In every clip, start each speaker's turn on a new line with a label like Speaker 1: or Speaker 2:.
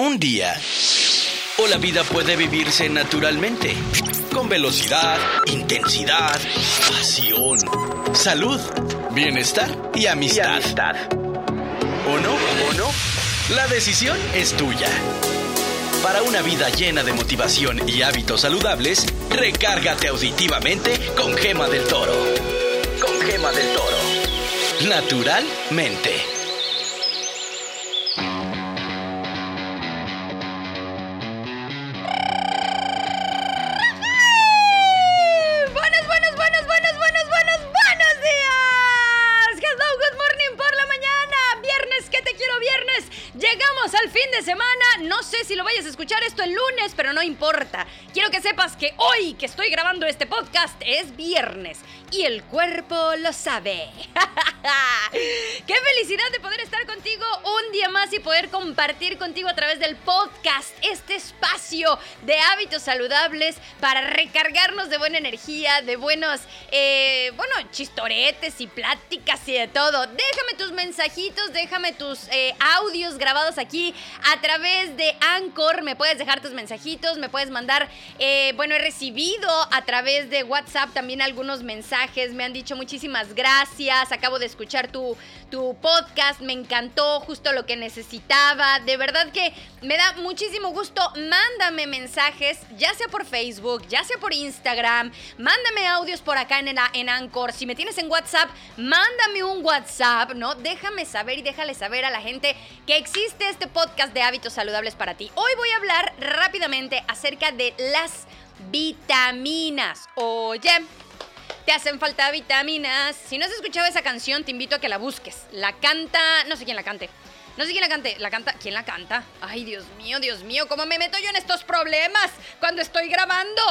Speaker 1: un día. O la vida puede vivirse naturalmente, con velocidad, intensidad, pasión, salud, bienestar y amistad. ¿O no? ¿O no? La decisión es tuya. Para una vida llena de motivación y hábitos saludables, recárgate auditivamente con Gema del Toro. Con Gema del Toro. Naturalmente.
Speaker 2: Que sepas que hoy que estoy grabando este podcast es viernes y el cuerpo lo sabe. Qué felicidad de poder estar contigo un día más y poder compartir contigo a través del podcast este espacio de hábitos saludables para recargarnos de buena energía, de buenos, eh, bueno, chistoretes y pláticas y de todo. Déjame tus mensajitos, déjame tus eh, audios grabados aquí a través de Anchor. Me puedes dejar tus mensajitos, me puedes mandar, eh, bueno, recibido a través de WhatsApp también algunos mensajes. Me han dicho muchísimas gracias. Acabo de escuchar tu, tu podcast, me encantó, justo lo que necesitaba. De verdad que me da muchísimo gusto. Mándame mensajes, ya sea por Facebook, ya sea por Instagram. Mándame audios por acá en, en Anchor. Si me tienes en WhatsApp, mándame un WhatsApp, ¿no? Déjame saber y déjale saber a la gente que existe este podcast de hábitos saludables para ti. Hoy voy a hablar rápidamente acerca de las vitaminas. Oye, te hacen falta vitaminas. Si no has escuchado esa canción, te invito a que la busques. La canta, no sé quién la cante. No sé quién la cante. La canta, ¿quién la canta? Ay, Dios mío, Dios mío, ¿cómo me meto yo en estos problemas cuando estoy grabando?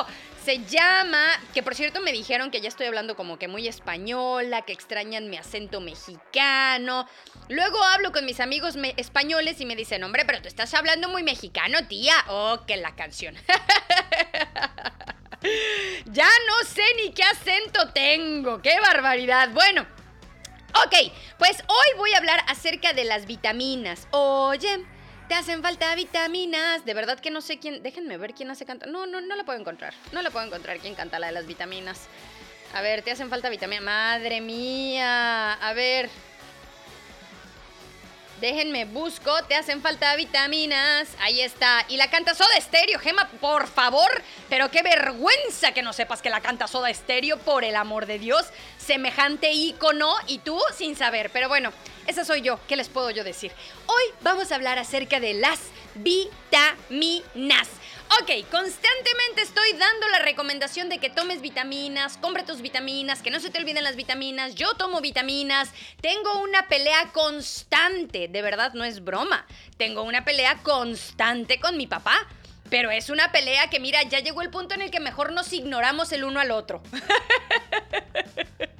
Speaker 2: Se llama, que por cierto me dijeron que ya estoy hablando como que muy española, que extrañan mi acento mexicano. Luego hablo con mis amigos españoles y me dicen, hombre, pero tú estás hablando muy mexicano, tía. Oh, que la canción. ya no sé ni qué acento tengo. ¡Qué barbaridad! Bueno. Ok, pues hoy voy a hablar acerca de las vitaminas. Oye, te hacen falta vitaminas. De verdad que no sé quién. Déjenme ver quién hace canta. No, no, no la puedo encontrar. No la puedo encontrar quién canta la de las vitaminas. A ver, te hacen falta vitaminas. Madre mía. A ver. Déjenme busco, te hacen falta vitaminas. Ahí está. Y la canta Soda Estéreo, Gema, por favor. Pero qué vergüenza que no sepas que la canta Soda Estéreo, por el amor de Dios. Semejante ícono y tú sin saber. Pero bueno, esa soy yo. ¿Qué les puedo yo decir? Hoy vamos a hablar acerca de las vitaminas. Ok, constantemente estoy dando la recomendación de que tomes vitaminas, compra tus vitaminas, que no se te olviden las vitaminas. Yo tomo vitaminas. Tengo una pelea constante, de verdad no es broma. Tengo una pelea constante con mi papá. Pero es una pelea que, mira, ya llegó el punto en el que mejor nos ignoramos el uno al otro.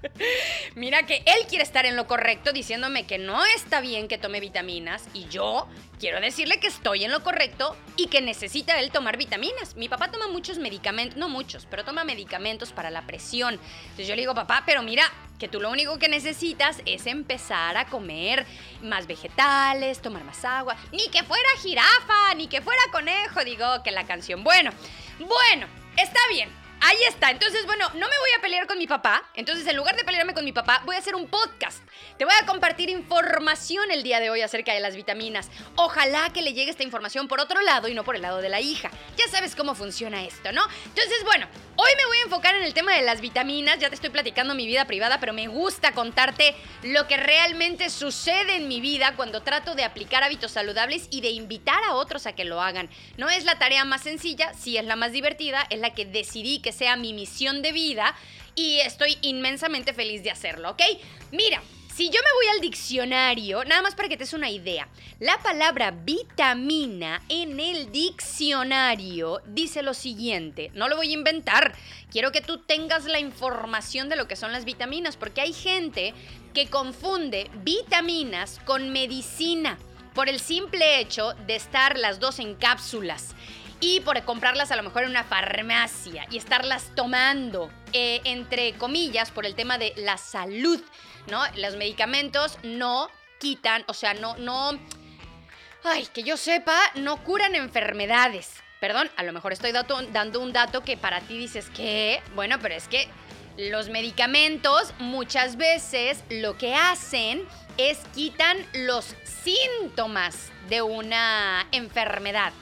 Speaker 2: Mira que él quiere estar en lo correcto diciéndome que no está bien que tome vitaminas y yo quiero decirle que estoy en lo correcto y que necesita él tomar vitaminas. Mi papá toma muchos medicamentos, no muchos, pero toma medicamentos para la presión. Entonces yo le digo, papá, pero mira, que tú lo único que necesitas es empezar a comer más vegetales, tomar más agua. Ni que fuera jirafa, ni que fuera conejo, digo que la canción. Bueno, bueno, está bien. Ahí está. Entonces, bueno, no me voy a pelear con mi papá. Entonces, en lugar de pelearme con mi papá, voy a hacer un podcast. Te voy a compartir información el día de hoy acerca de las vitaminas. Ojalá que le llegue esta información por otro lado y no por el lado de la hija. Ya sabes cómo funciona esto, ¿no? Entonces, bueno, hoy me voy a enfocar en el tema de las vitaminas. Ya te estoy platicando mi vida privada, pero me gusta contarte lo que realmente sucede en mi vida cuando trato de aplicar hábitos saludables y de invitar a otros a que lo hagan. No es la tarea más sencilla, sí es la más divertida, es la que decidí que sea mi misión de vida y estoy inmensamente feliz de hacerlo, ¿ok? Mira, si yo me voy al diccionario, nada más para que te des una idea, la palabra vitamina en el diccionario dice lo siguiente, no lo voy a inventar, quiero que tú tengas la información de lo que son las vitaminas, porque hay gente que confunde vitaminas con medicina por el simple hecho de estar las dos en cápsulas y por comprarlas a lo mejor en una farmacia y estarlas tomando, eh, entre comillas, por el tema de la salud, ¿no? Los medicamentos no quitan, o sea, no, no ay, que yo sepa, no curan enfermedades. Perdón, a lo mejor estoy dando un dato que para ti dices que, bueno, pero es que los medicamentos muchas veces lo que hacen es quitan los síntomas de una enfermedad.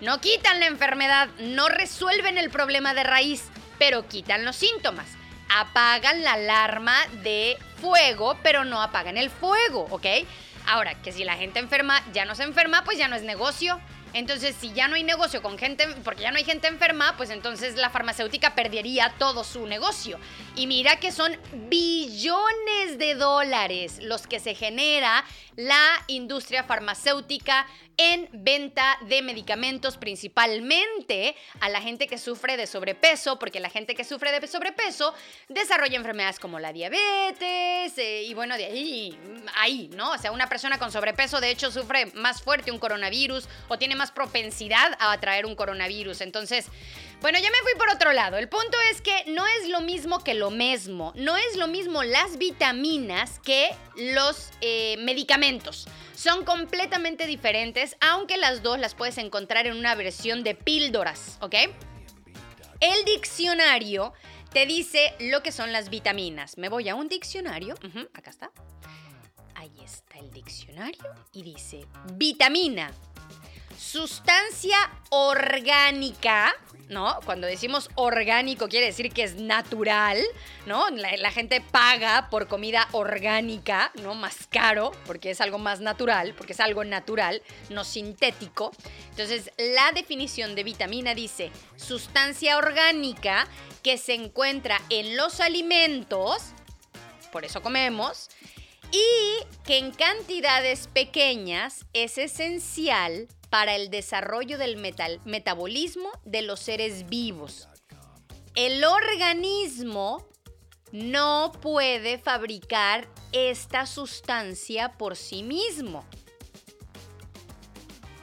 Speaker 2: No quitan la enfermedad, no resuelven el problema de raíz, pero quitan los síntomas. Apagan la alarma de fuego, pero no apagan el fuego, ¿ok? Ahora, que si la gente enferma ya no se enferma, pues ya no es negocio. Entonces, si ya no hay negocio con gente, porque ya no hay gente enferma, pues entonces la farmacéutica perdería todo su negocio. Y mira que son billones de dólares los que se genera la industria farmacéutica en venta de medicamentos principalmente a la gente que sufre de sobrepeso, porque la gente que sufre de sobrepeso desarrolla enfermedades como la diabetes eh, y bueno, de ahí, ahí, ¿no? O sea, una persona con sobrepeso de hecho sufre más fuerte un coronavirus o tiene más propensidad a atraer un coronavirus. Entonces, bueno, ya me fui por otro lado. El punto es que no es lo mismo que lo mismo. No es lo mismo las vitaminas que los eh, medicamentos. Son completamente diferentes, aunque las dos las puedes encontrar en una versión de píldoras, ¿ok? El diccionario te dice lo que son las vitaminas. Me voy a un diccionario. acá está. Ahí está el diccionario y dice vitamina sustancia orgánica, ¿no? Cuando decimos orgánico quiere decir que es natural, ¿no? La, gente paga por comida orgánica, ¿no? Más caro, porque es algo más natural, porque es algo natural, no sintético. Entonces, la definición de vitamina dice sustancia orgánica que se encuentra en los alimentos, por eso comemos, y que en cantidades pequeñas es esencial para el desarrollo del metabolismo de los seres vivos. El organismo no puede fabricar esta sustancia por sí mismo.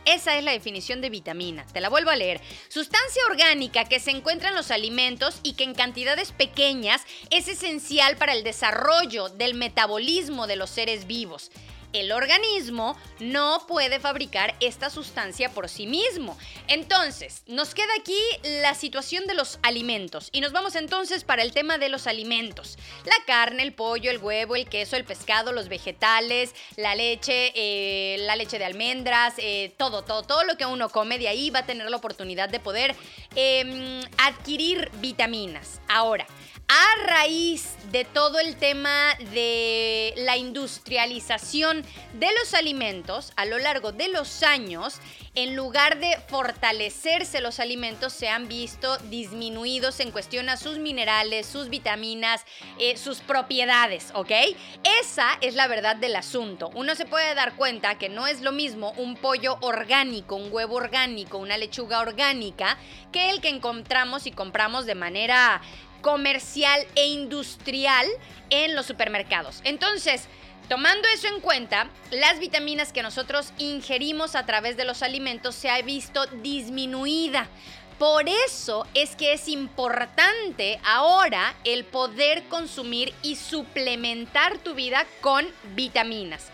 Speaker 2: Esa es la definición de vitamina. Te la vuelvo a leer. Sustancia orgánica que se encuentra en los alimentos y que en cantidades pequeñas es esencial para el desarrollo del metabolismo de los seres vivos el organismo no puede fabricar esta sustancia por sí mismo. Entonces, nos queda aquí la situación de los alimentos y nos vamos entonces para el tema de los alimentos. La carne, el pollo, el huevo, el queso, el pescado, los vegetales, la leche, eh, la leche de almendras, eh, todo, todo, todo lo que uno come de ahí va a tener la oportunidad de poder em, adquirir vitaminas. Ahora, a raíz de todo el tema de la industrialización de los alimentos a lo largo de los años, en lugar de fortalecerse los alimentos, se han visto disminuidos en cuestión a sus minerales, sus vitaminas, eh, sus propiedades, ¿ok? Esa es la verdad del asunto. Uno se puede dar cuenta que no es lo mismo un pollo orgánico, un huevo orgánico, una lechuga orgánica, que el que encontramos y compramos de manera comercial e industrial en los supermercados. Entonces, Tomando eso en cuenta, las vitaminas que nosotros ingerimos a través de los alimentos se ha visto disminuida. Por eso es que es importante ahora el poder consumir y suplementar tu vida con vitaminas.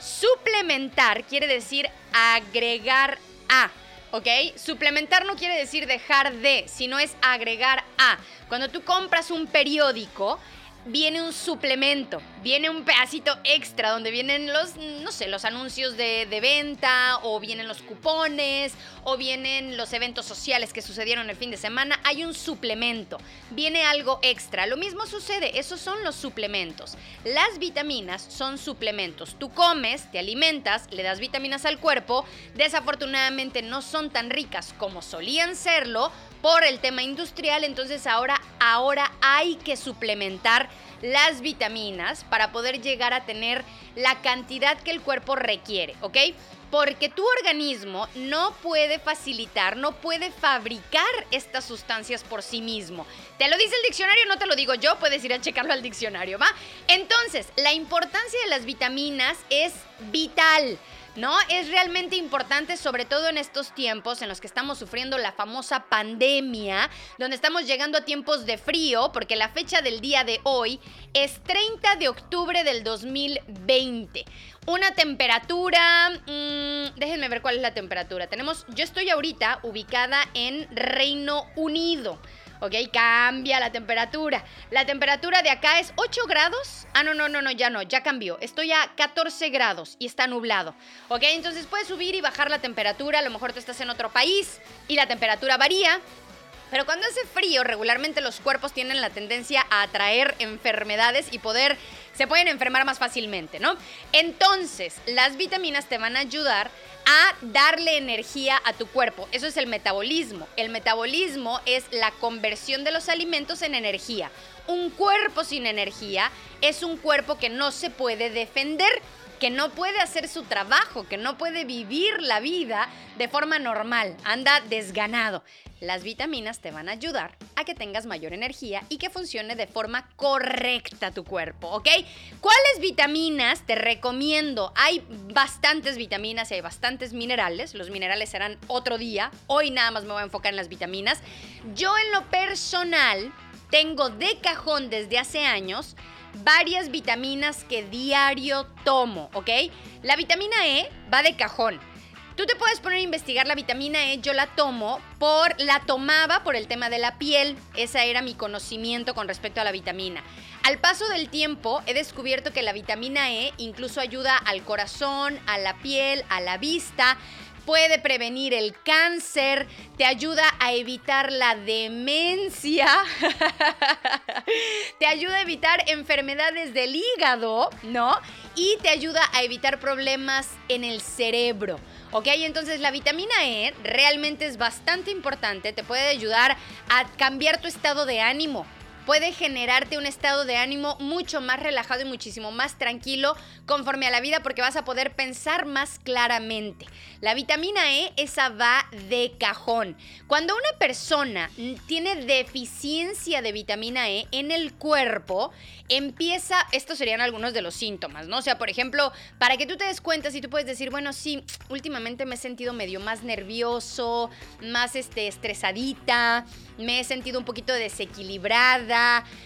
Speaker 2: Suplementar quiere decir agregar a. ¿ok? Suplementar no quiere decir dejar de, sino es agregar a. Cuando tú compras un periódico, viene un suplemento, viene un pedacito extra donde vienen los, no sé, los anuncios de, venta o vienen los cupones o vienen los eventos sociales que sucedieron el fin de semana. Hay un suplemento, viene algo extra. Lo mismo sucede, esos son los suplementos. Las vitaminas son suplementos. Tú comes, te alimentas, le das vitaminas al cuerpo. Desafortunadamente no son tan ricas como solían serlo por el tema industrial, entonces ahora, ahora hay que suplementar las vitaminas para poder llegar a tener la cantidad que el cuerpo requiere, ¿ok? Porque tu organismo no puede facilitar, no puede fabricar estas sustancias por sí mismo. Te lo dice el diccionario, no te lo digo yo, puedes ir a checarlo al diccionario, ¿va? Entonces, la importancia de las vitaminas es vital. ¿No? Es realmente importante, sobre todo en estos tiempos en los que estamos sufriendo la famosa pandemia, donde estamos llegando a tiempos de frío, porque la fecha del día de hoy es 30 de octubre del 2020. Una temperatura, mm, déjenme ver cuál es la temperatura. Tenemos, yo estoy ahorita ubicada en Reino Unido. ¿Ok? Cambia la temperatura. La temperatura de acá es 8 grados. Ah, no, no, no, no, ya no, ya cambió. Estoy a 14 grados y está nublado, ¿ok? Entonces puedes subir y bajar la temperatura. A lo mejor tú estás en otro país y la temperatura varía. Pero cuando hace frío, regularmente los cuerpos tienen la tendencia a atraer enfermedades y poder, se pueden enfermar más fácilmente, ¿no? Entonces, las vitaminas te van a ayudar a darle energía a tu cuerpo. Eso es el metabolismo. El metabolismo es la conversión de los alimentos en energía. Un cuerpo sin energía es un cuerpo que no se puede defender que no puede hacer su trabajo, que no puede vivir la vida de forma normal, anda desganado. Las vitaminas te van a ayudar a que tengas mayor energía y que funcione de forma correcta tu cuerpo, ¿ok? ¿Cuáles vitaminas te recomiendo? Hay bastantes vitaminas y hay bastantes minerales. Los minerales serán otro día. Hoy nada más me voy a enfocar en las vitaminas. Yo en lo personal tengo de cajón desde hace años varias vitaminas que diario tomo, ¿ok? La vitamina E va de cajón. Tú te puedes poner a investigar la vitamina E, yo la tomo por, la tomaba por el tema de la piel, ese era mi conocimiento con respecto a la vitamina. Al paso del tiempo he descubierto que la vitamina E incluso ayuda al corazón, a la piel, a la vista, puede prevenir el cáncer, te ayuda a evitar la demencia, te ayuda a evitar enfermedades del hígado, ¿no? Y te ayuda a evitar problemas en el cerebro. ¿Ok? Entonces la vitamina E realmente es bastante importante, te puede ayudar a cambiar tu estado de ánimo puede generarte un estado de ánimo mucho más relajado y muchísimo más tranquilo conforme a la vida porque vas a poder pensar más claramente. La vitamina E, esa va de cajón. Cuando una persona tiene deficiencia de vitamina E en el cuerpo, empieza, estos serían algunos de los síntomas, ¿no? O sea, por ejemplo, para que tú te des cuenta, si tú puedes decir, bueno, sí, últimamente me he sentido medio más nervioso, más este, estresadita, me he sentido un poquito desequilibrada,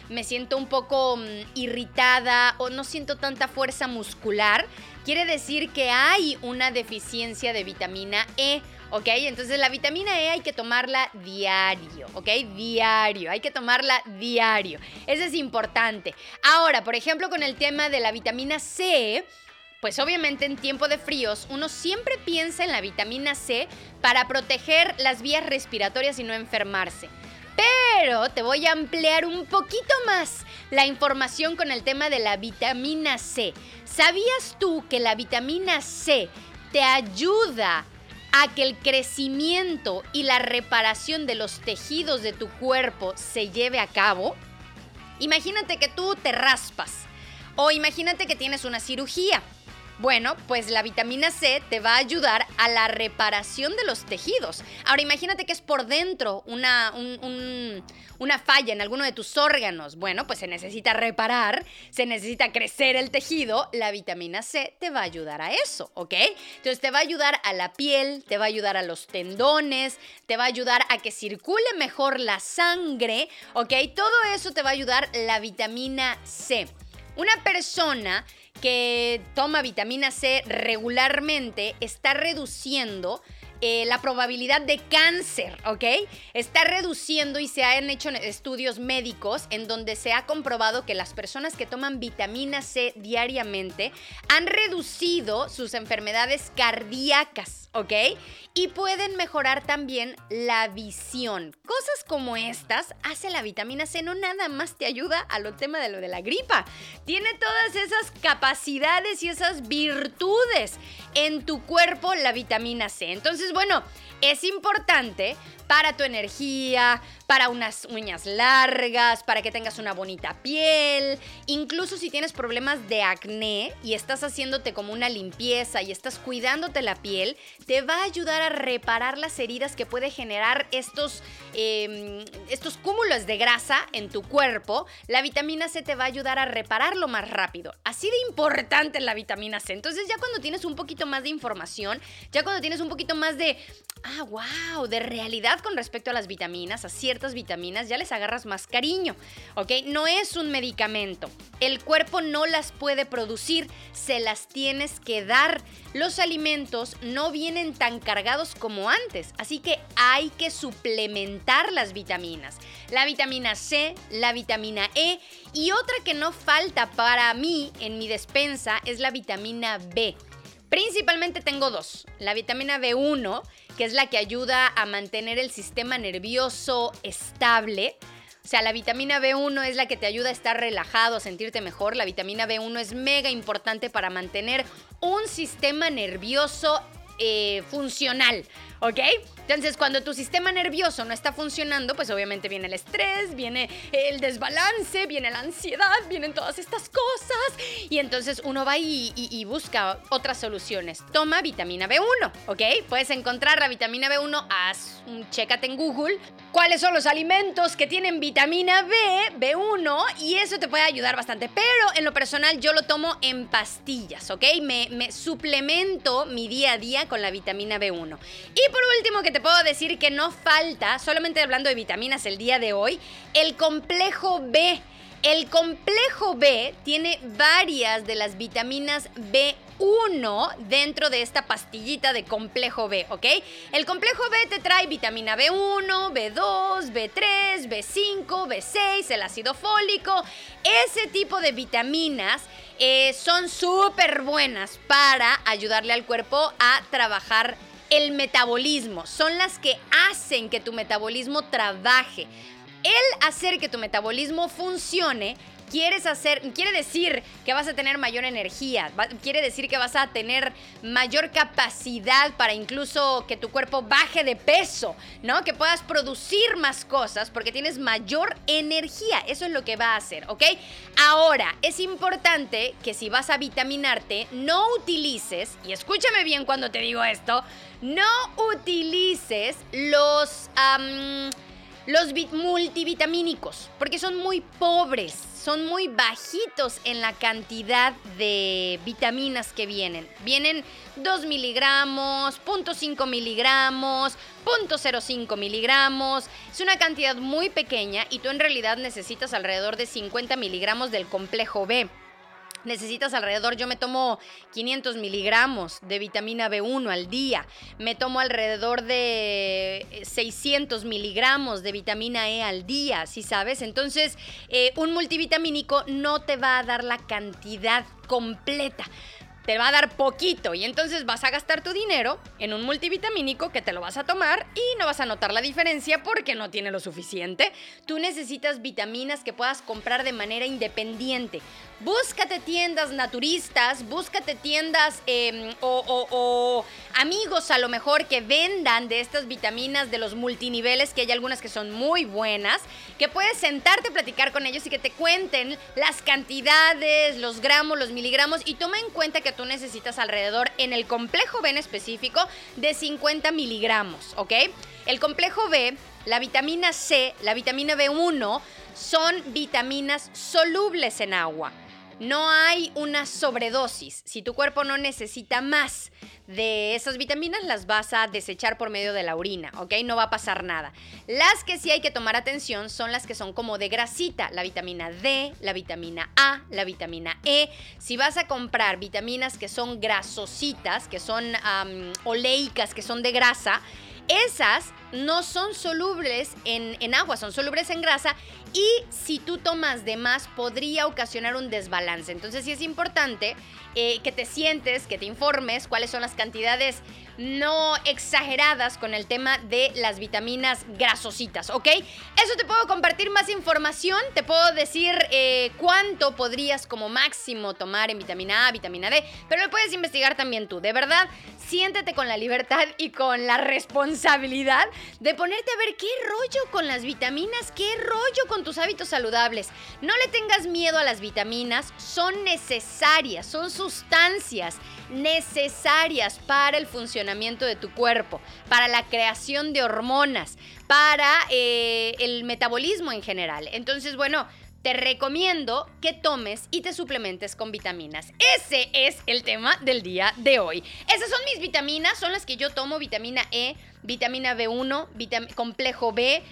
Speaker 2: me siento un poco mm, irritada o no siento tanta fuerza muscular, quiere decir que hay una deficiencia de vitamina E. ¿ok? Entonces la vitamina E hay que tomarla diario, ¿ok? Diario, hay que tomarla diario. Eso es importante. Ahora, por ejemplo, con el tema de la vitamina C, pues obviamente en tiempo de fríos uno siempre piensa en la vitamina C para proteger las vías respiratorias y no enfermarse. Pero te voy a ampliar un poquito más la información con el tema de la vitamina C. ¿Sabías tú que la vitamina C te ayuda a que el crecimiento y la reparación de los tejidos de tu cuerpo se lleve a cabo? Imagínate que tú te raspas o imagínate que tienes una cirugía. Bueno, pues la vitamina C te va a ayudar a la reparación de los tejidos. Ahora imagínate que es por dentro una, una falla en alguno de tus órganos. Bueno, pues se necesita reparar, se necesita crecer el tejido. La vitamina C te va a ayudar a eso, ¿ok? Entonces te va a ayudar a la piel, te va a ayudar a los tendones, te va a ayudar a que circule mejor la sangre, ¿ok? Todo eso te va a ayudar la vitamina C. Una persona que toma vitamina C regularmente está reduciendo eh, la probabilidad de cáncer, ¿ok? Está reduciendo y se han hecho estudios médicos en donde se ha comprobado que las personas que toman vitamina C diariamente han reducido sus enfermedades cardíacas, ¿ok? Y pueden mejorar también la visión. Cosas como estas hace la vitamina C, no nada más te ayuda a lo tema de lo de la gripa. Tiene todas esas capacidades y esas virtudes en tu cuerpo la vitamina C. Entonces, bueno, es importante para tu energía, para unas uñas largas, para que tengas una bonita piel. Incluso si tienes problemas de acné y estás haciéndote como una limpieza y estás cuidándote la piel, te va a ayudar a reparar las heridas que puede generar estos, em, estos cúmulos de grasa en tu cuerpo. La vitamina C te va a ayudar a repararlo más rápido. Así de importante la vitamina C. Entonces ya cuando tienes un poquito más de información, ya cuando tienes un poquito más de ah, wow, de realidad con respecto a las vitaminas, a ciertas vitaminas, ya les agarras más cariño, ¿ok? No es un medicamento. El cuerpo no las puede producir, se las tienes que dar. Los alimentos no vienen tan cargados como antes, así que hay que suplementar las vitaminas. La vitamina C, la vitamina E y otra que no falta para mí en mi despensa es la vitamina B. Principalmente tengo dos. La vitamina B1, que es la que ayuda a mantener el sistema nervioso estable. O sea, la vitamina B1 es la que te ayuda a estar relajado, a sentirte mejor. La vitamina B1 es mega importante para mantener un sistema nervioso eh, funcional, ¿ok? Entonces, cuando tu sistema nervioso no está funcionando, pues obviamente viene el estrés, viene el desbalance, viene la ansiedad, vienen todas estas cosas. Y entonces uno va y, busca otras soluciones. Toma vitamina B1, ¿ok? Puedes encontrar la vitamina B1, haz un chécate en Google cuáles son los alimentos que tienen vitamina B, B1, y eso te puede ayudar bastante. Pero en lo personal yo lo tomo en pastillas, ¿ok? Me, me suplemento mi día a día con la vitamina B1. Y por último, que te puedo decir que no falta, solamente hablando de vitaminas el día de hoy, el complejo B. El complejo B tiene varias de las vitaminas B1 dentro de esta pastillita de complejo B, ¿ok? El complejo B te trae vitamina B1, B2, B3, B5, B6, el ácido fólico. Ese tipo de vitaminas eh, son súper buenas para ayudarle al cuerpo a trabajar el metabolismo, son las que hacen que tu metabolismo trabaje. El hacer que tu metabolismo funcione quieres hacer, quiere decir que vas a tener mayor energía, quiere decir que vas a tener mayor capacidad para incluso que tu cuerpo baje de peso, ¿no? Que puedas producir más cosas porque tienes mayor energía. Eso es lo que va a hacer, ¿ok? Ahora, es importante que si vas a vitaminarte, no utilices, y escúchame bien cuando te digo esto, no utilices los, los multivitamínicos porque son muy pobres son muy bajitos en la cantidad de vitaminas que vienen. Vienen 2 miligramos, 0.5 miligramos, 0.05 miligramos. Es una cantidad muy pequeña y tú en realidad necesitas alrededor de 50 miligramos del complejo B necesitas alrededor, yo me tomo 500 miligramos de vitamina B1 al día, me tomo alrededor de 600 miligramos de vitamina E al día, si sabes? Entonces, eh, un multivitamínico no te va a dar la cantidad completa te va a dar poquito y entonces vas a gastar tu dinero en un multivitamínico que te lo vas a tomar y no vas a notar la diferencia porque no tiene lo suficiente. Tú necesitas vitaminas que puedas comprar de manera independiente. Búscate tiendas naturistas, búscate tiendas em, o, amigos a lo mejor que vendan de estas vitaminas de los multiniveles, que hay algunas que son muy buenas, que puedes sentarte a platicar con ellos y que te cuenten las cantidades, los gramos, los miligramos y toma en cuenta que tú necesitas alrededor en el complejo B en específico de 50 miligramos, ¿ok? El complejo B, la vitamina C, la vitamina B1 son vitaminas solubles en agua. No hay una sobredosis. Si tu cuerpo no necesita más de esas vitaminas, las vas a desechar por medio de la orina, ¿ok? No va a pasar nada. Las que sí hay que tomar atención son las que son como de grasita, la vitamina D, la vitamina A, la vitamina E. Si vas a comprar vitaminas que son grasositas, que son oleicas, que son de grasa, esas no son solubles en, en, agua, son solubles en grasa y si tú tomas de más podría ocasionar un desbalance. Entonces sí es importante eh, que te sientes, que te informes cuáles son las cantidades no exageradas con el tema de las vitaminas grasositas, ¿ok? Eso te puedo compartir más información, te puedo decir eh, cuánto podrías como máximo tomar en vitamina A, vitamina D, pero lo puedes investigar también tú. De verdad, siéntete con la libertad y con la responsabilidad de ponerte a ver qué rollo con las vitaminas, qué rollo con tus hábitos saludables. No le tengas miedo a las vitaminas, son necesarias, son sustancias necesarias para el funcionamiento de tu cuerpo, para la creación de hormonas, para eh, el metabolismo en general. Entonces, bueno, te recomiendo que tomes y te suplementes con vitaminas. Ese es el tema del día de hoy. Esas son mis vitaminas, son las que yo tomo, vitamina E, vitamina B1, complejo B,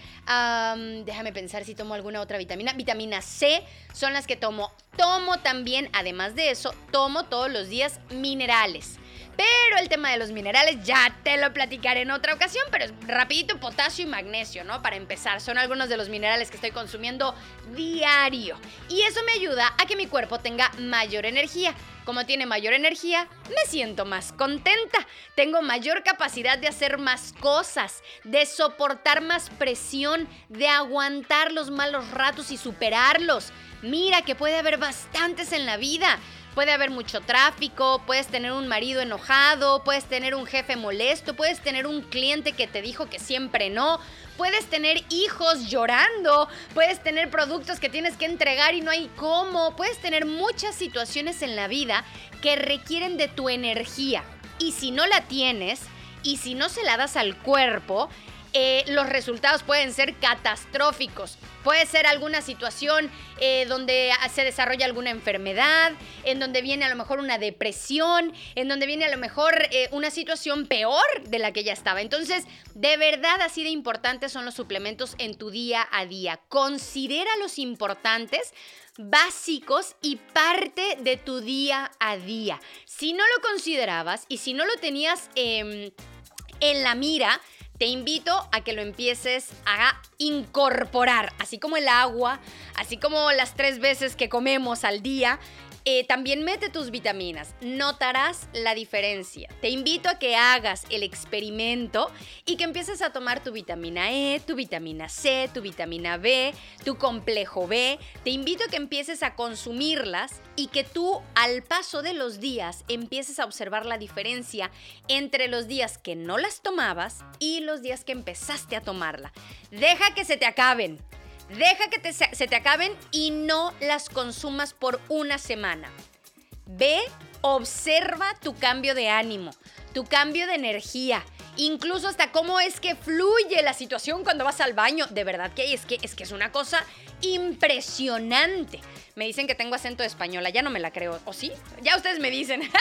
Speaker 2: déjame pensar si tomo alguna otra vitamina, vitamina C, son las que tomo. Tomo también, además de eso, tomo todos los días minerales. Pero el tema de los minerales ya te lo platicaré en otra ocasión, pero es rapidito potasio y magnesio, ¿no? Para empezar, son algunos de los minerales que estoy consumiendo diario. Y eso me ayuda a que mi cuerpo tenga mayor energía. Como tiene mayor energía, me siento más contenta. Tengo mayor capacidad de hacer más cosas, de soportar más presión, de aguantar los malos ratos y superarlos. Mira que puede haber bastantes en la vida. Puede haber mucho tráfico, puedes tener un marido enojado, puedes tener un jefe molesto, puedes tener un cliente que te dijo que siempre no, puedes tener hijos llorando, puedes tener productos que tienes que entregar y no hay cómo, puedes tener muchas situaciones en la vida que requieren de tu energía. Y si no la tienes, y si no se la das al cuerpo, eh, los resultados pueden ser catastróficos. Puede ser alguna situación eh, donde se desarrolla alguna enfermedad, en donde viene a lo mejor una depresión, en donde viene a lo mejor eh, una situación peor de la que ya estaba. Entonces, de verdad así de importantes son los suplementos en tu día a día. Considera los importantes básicos y parte de tu día a día. Si no lo considerabas y si no lo tenías em, en la mira, te invito a que lo empieces a incorporar, así como el agua, así como las tres veces que comemos al día. Eh, también mete tus vitaminas, notarás la diferencia. Te invito a que hagas el experimento y que empieces a tomar tu vitamina E, tu vitamina C, tu vitamina B, tu complejo B. Te invito a que empieces a consumirlas y que tú al paso de los días empieces a observar la diferencia entre los días que no las tomabas y los días que empezaste a tomarla. Deja que se te acaben. Deja que se te acaben y no las consumas por una semana. Ve, observa tu cambio de ánimo, tu cambio de energía, incluso hasta cómo es que fluye la situación cuando vas al baño. De verdad que es que es que es una cosa impresionante. Me dicen que tengo acento de española, ya no me la creo. ¿O sí? Ya ustedes me dicen.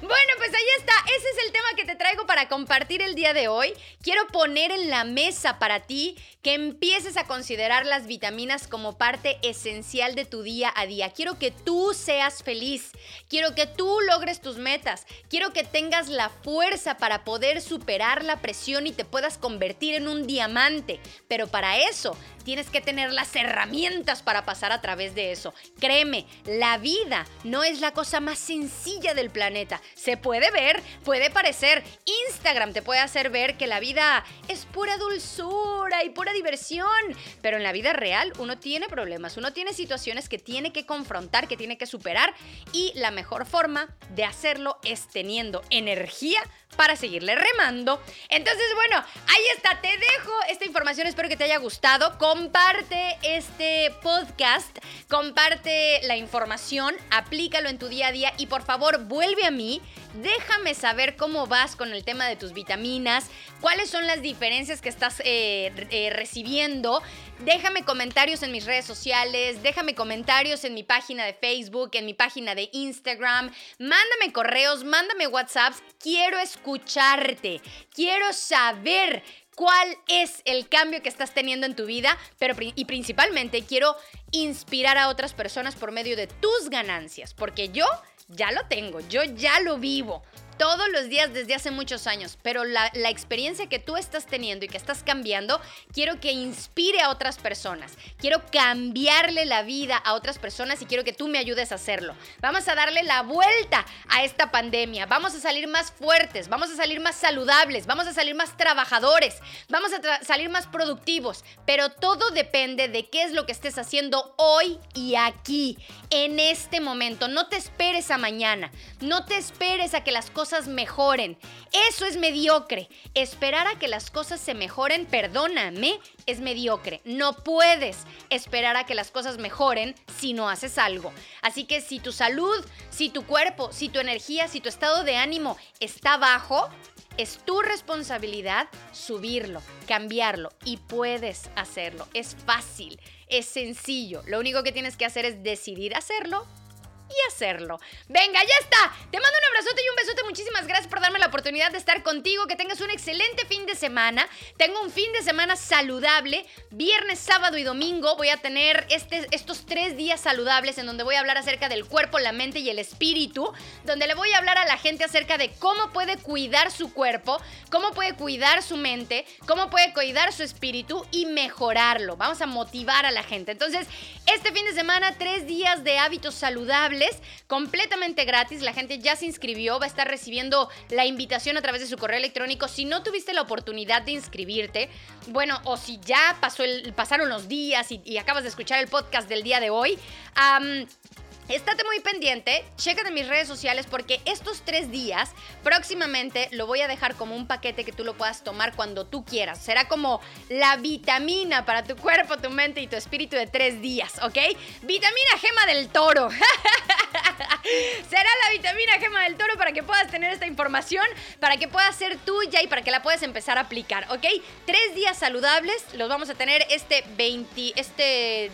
Speaker 2: Bueno, pues ahí está. Ese es el tema que te traigo para compartir el día de hoy. Quiero poner en la mesa para ti que empieces a considerar las vitaminas como parte esencial de tu día a día. Quiero que tú seas feliz. Quiero que tú logres tus metas. Quiero que tengas la fuerza para poder superar la presión y te puedas convertir en un diamante. Pero para eso tienes que tener las herramientas para pasar a través de eso. Créeme, la vida no es la cosa más sencilla del planeta. Se puede ver, puede parecer. Instagram te puede hacer ver que la vida es pura dulzura y pura diversión. Pero en la vida real uno tiene problemas, uno tiene situaciones que tiene que confrontar, que tiene que superar. Y la mejor forma de hacerlo es teniendo energía para seguirle remando. Entonces, bueno, ahí está, te dejo esta información, espero que te haya gustado. Comparte este podcast, comparte la información, aplícalo en tu día a día y por favor vuelve a mí Déjame saber cómo vas con el tema de tus vitaminas, cuáles son las diferencias que estás eh, eh, recibiendo. Déjame comentarios en mis redes sociales, déjame comentarios en mi página de Facebook, en mi página de Instagram. Mándame correos, mándame WhatsApps. Quiero escucharte, quiero saber cuál es el cambio que estás teniendo en tu vida, pero y principalmente quiero inspirar a otras personas por medio de tus ganancias, porque yo ya lo tengo, yo ya lo vivo todos los días desde hace muchos años, pero la, experiencia que tú estás teniendo y que estás cambiando, quiero que inspire a otras personas. Quiero cambiarle la vida a otras personas y quiero que tú me ayudes a hacerlo. Vamos a darle la vuelta a esta pandemia. Vamos a salir más fuertes, vamos a salir más saludables, vamos a salir más trabajadores, vamos a salir más productivos, pero todo depende de qué es lo que estés haciendo hoy y aquí, en este momento. No te esperes a mañana, no te esperes a que las cosas mejoren. Eso es mediocre. Esperar a que las cosas se mejoren, perdóname, es mediocre. No puedes esperar a que las cosas mejoren si no haces algo. Así que si tu salud, si tu cuerpo, si tu energía, si tu estado de ánimo está bajo, Es tu responsabilidad subirlo, cambiarlo y puedes hacerlo. Es fácil, es sencillo. Lo único que tienes que hacer es decidir hacerlo y hacerlo. Venga, ya está. Te mando un abrazote y un besote. Muchísimas gracias por darme la oportunidad de estar contigo. Que tengas un excelente fin de semana. Tengo un fin de semana saludable. Viernes, sábado y domingo voy a tener este, estos tres días saludables en donde voy a hablar acerca del cuerpo, la mente y el espíritu. Donde le voy a hablar a la gente acerca de cómo puede cuidar su cuerpo, cómo puede cuidar su mente, cómo puede cuidar su espíritu y mejorarlo. Vamos a motivar a la gente. Entonces, este fin de semana, tres días de hábitos saludables completamente gratis. La gente ya se inscribió, va a estar recibiendo la invitación a través de su correo electrónico. Si no tuviste la oportunidad de inscribirte, bueno, o si ya pasó el, pasaron los días y, acabas de escuchar el podcast del día de hoy, Estate muy pendiente, chécate mis redes sociales porque estos tres días próximamente lo voy a dejar como un paquete que tú lo puedas tomar cuando tú quieras. Será como la vitamina para tu cuerpo, tu mente y tu espíritu de tres días, ¿ok? Vitamina gema del toro. Será la vitamina gema del toro para que puedas tener esta información, para que pueda ser tuya y para que la puedas empezar a aplicar, ¿ok? Tres días saludables los vamos a tener este 20, este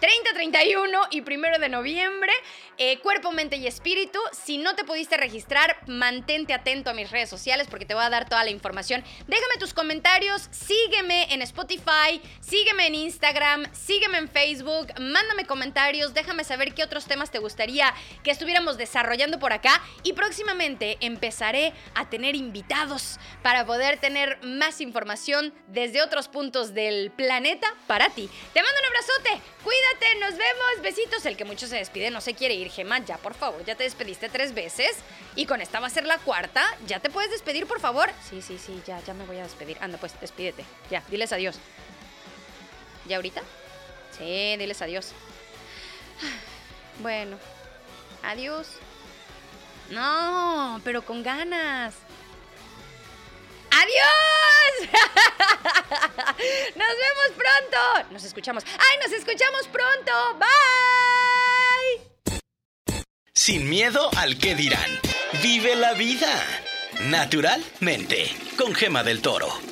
Speaker 2: 30, 31 y 1 de noviembre. Eh, cuerpo, mente y espíritu. Si no te pudiste registrar, mantente atento a mis redes sociales porque te voy a dar toda la información. Déjame tus comentarios, sígueme en Spotify, sígueme en Instagram, sígueme en Facebook, mándame comentarios, déjame saber qué otros temas te gustaría que estuviéramos desarrollando por acá y próximamente empezaré a tener invitados para poder tener más información desde otros puntos del planeta para ti. Te mando un abrazote, cuídate, nos vemos, besitos. El que mucho se despide no se quiere ir. Gemma, ya por favor, ya te despediste tres veces y con esta va a ser la cuarta. ¿Ya te puedes despedir, por favor? Sí, sí, sí, ya, ya me voy a despedir. Anda, pues, despídete. Ya, diles adiós. ¿Ya ahorita? Sí, diles adiós. Bueno, adiós. No, pero con ganas. ¡Adiós! ¡Nos vemos pronto! Nos escuchamos. ¡Ay, nos escuchamos pronto! ¡Bye!
Speaker 1: Sin miedo al que dirán. Vive la vida. Naturalmente. Con Gema del Toro.